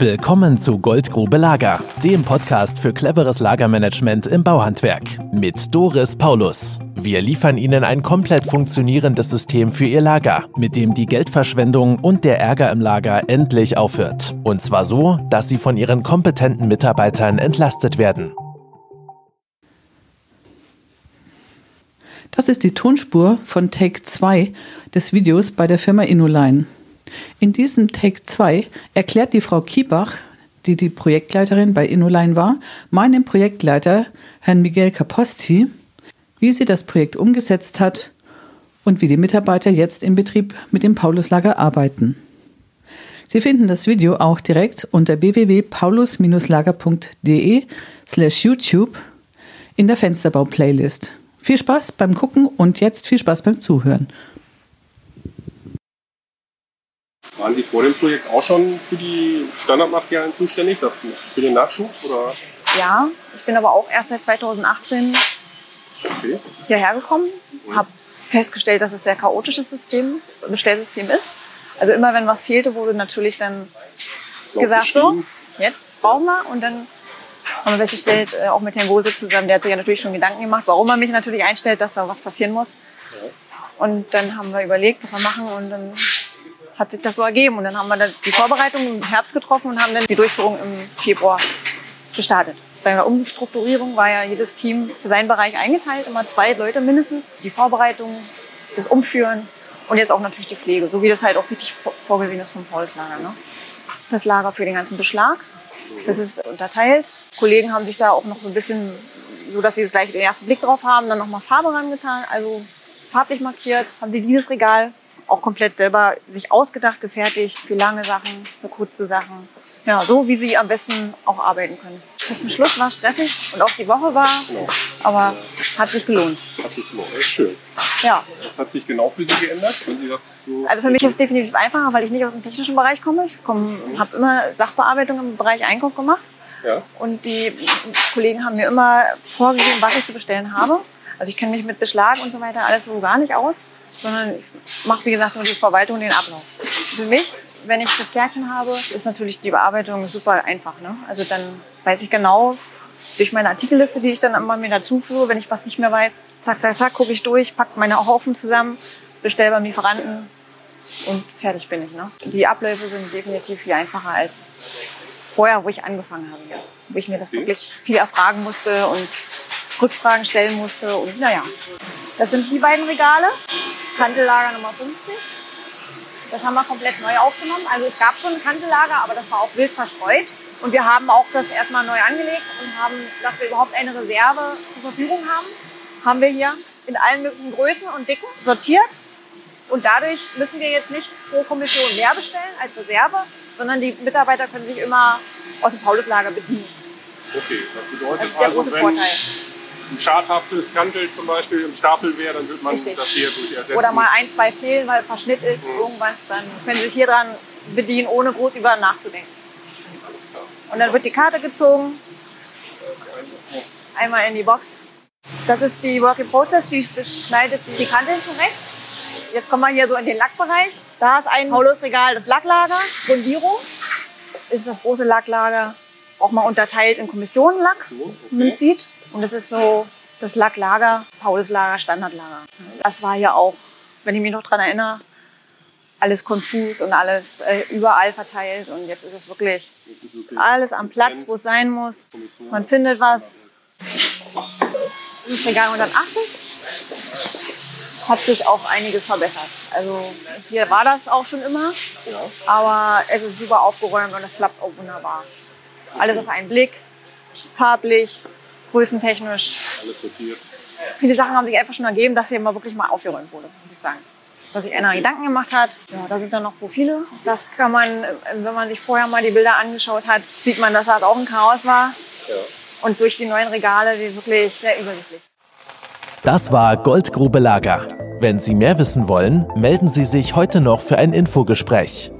Willkommen zu Goldgrube Lager, dem Podcast für cleveres Lagermanagement im Bauhandwerk mit Doris Paulus. Wir liefern Ihnen ein komplett funktionierendes System für Ihr Lager, mit dem die Geldverschwendung und der Ärger im Lager endlich aufhört. Und zwar so, dass Sie von Ihren kompetenten Mitarbeitern entlastet werden. Das ist die Tonspur von Take 2 des Videos bei der Firma Innoline. In diesem Take 2 erklärt die Frau Kiebach, die die Projektleiterin bei Innoline war, meinem Projektleiter, Herrn Miguel Caposti, wie sie das Projekt umgesetzt hat und wie die Mitarbeiter jetzt im Betrieb mit dem Pauluslager arbeiten. Sie finden das Video auch direkt unter www.paulus-lager.de slash YouTube in der Fensterbau-Playlist. Viel Spaß beim Gucken und jetzt viel Spaß beim Zuhören. Waren Sie vor dem Projekt auch schon für die Standardmaterialien zuständig, das für den Nachschub? Oder? Ja, ich bin aber auch erst seit 2018 okay. hierher gekommen, habe festgestellt, dass es ein sehr chaotisches System, Bestellsystem ist. Also immer wenn was fehlte, wurde natürlich dann Laut gesagt, so, jetzt brauchen wir. Und dann haben wir festgestellt, äh, auch mit Herrn Gose zusammen, der hat sich ja natürlich schon Gedanken gemacht, warum er mich natürlich einstellt, dass da was passieren muss. Und dann haben wir überlegt, was wir machen und dann hat sich das so ergeben. Und dann haben wir dann die Vorbereitung im Herbst getroffen und haben dann die Durchführung im Februar gestartet. Bei der Umstrukturierung war ja jedes Team für seinen Bereich eingeteilt, immer zwei Leute mindestens. Die Vorbereitung, das Umführen und jetzt auch natürlich die Pflege, so wie das halt auch richtig vorgesehen ist vom Pauluslager. Ne? Das Lager für den ganzen Beschlag, das ist unterteilt. Kollegen haben sich da auch noch so ein bisschen, so dass sie gleich den ersten Blick drauf haben, dann nochmal Farbe rangetan, also farblich markiert, haben sie dieses Regal auch komplett selber sich ausgedacht, gefertigt für lange Sachen, für kurze Sachen. Ja, so wie sie am besten auch arbeiten können. Bis zum Schluss war es stressig und auch die Woche war, genau. aber hat sich gelohnt. Hat sich gelohnt, echt schön. Ja. Was hat sich genau für Sie geändert? So also für mich ist es definitiv einfacher, weil ich nicht aus dem technischen Bereich komme. Ich komme, mhm. habe immer Sachbearbeitung im Bereich Einkauf gemacht. Ja. Und die Kollegen haben mir immer vorgegeben, was ich zu bestellen habe. Also ich kenne mich mit Beschlag und so weiter alles so gar nicht aus sondern ich mache, wie gesagt, nur die Verwaltung und den Ablauf. Für mich, wenn ich das Kärtchen habe, ist natürlich die Bearbeitung super einfach. Ne? Also dann weiß ich genau, durch meine Artikelliste, die ich dann immer mir dazu führe, wenn ich was nicht mehr weiß, zack, zack, zack, gucke ich durch, packe meine Haufen zusammen, bestelle beim Lieferanten und fertig bin ich. Ne? Die Abläufe sind definitiv viel einfacher als vorher, wo ich angefangen habe. Wo ich mir das wirklich viel erfragen musste und Rückfragen stellen musste und naja. Das sind die beiden Regale. Kantellager Nummer 50. Das haben wir komplett neu aufgenommen. Also es gab schon ein Kantellager, aber das war auch wild verstreut. Und wir haben auch das erstmal neu angelegt und haben, dass wir überhaupt eine Reserve zur Verfügung haben, haben wir hier in allen möglichen Größen und Dicken sortiert. Und dadurch müssen wir jetzt nicht pro Kommission mehr bestellen als Reserve, sondern die Mitarbeiter können sich immer aus dem Pauluslager bedienen. Okay, das bedeutet das der also, große Vorteil ein schadhaftes Kantel zum Beispiel im Stapel wäre, dann würde man Richtig. das hier durch ersetzen. Oder mal ein, zwei fehlen, weil Verschnitt ist, mhm. irgendwas, dann können Sie sich hier dran bedienen, ohne groß über nachzudenken. Und dann wird die Karte gezogen, einmal in die Box. Das ist die Work in Process, die schneidet die Kanteln zurecht. Jetzt kommen wir hier so in den Lackbereich. Da ist ein Paulusregal, das Lacklager, Grundierung. Ist das große Lacklager auch mal unterteilt in Kommissionenlacks, so, okay. wie man sieht. Und das ist so das Lacklager, Pauluslager, Standardlager. Das war ja auch, wenn ich mich noch dran erinnere, alles konfus und alles äh, überall verteilt. Und jetzt ist es wirklich alles am Platz, wo es sein muss. Man findet was. Das ist Regal 180. Hat sich auch einiges verbessert. Also hier war das auch schon immer. Aber es ist super aufgeräumt und es klappt auch wunderbar. Alles auf einen Blick, farblich, größentechnisch. Alles sortiert. Viele Sachen haben sich einfach schon ergeben, dass hier mal wirklich mal aufgeräumt wurde, muss ich sagen. Dass sich einer Gedanken gemacht hat. Ja, da sind dann noch Profile. Das kann man, wenn man sich vorher mal die Bilder angeschaut hat, sieht man, dass das auch ein Chaos war. Ja. Und durch die neuen Regale, die wirklich sehr übersichtlich. Das war Goldgrube Lager. Wenn Sie mehr wissen wollen, melden Sie sich heute noch für ein Infogespräch.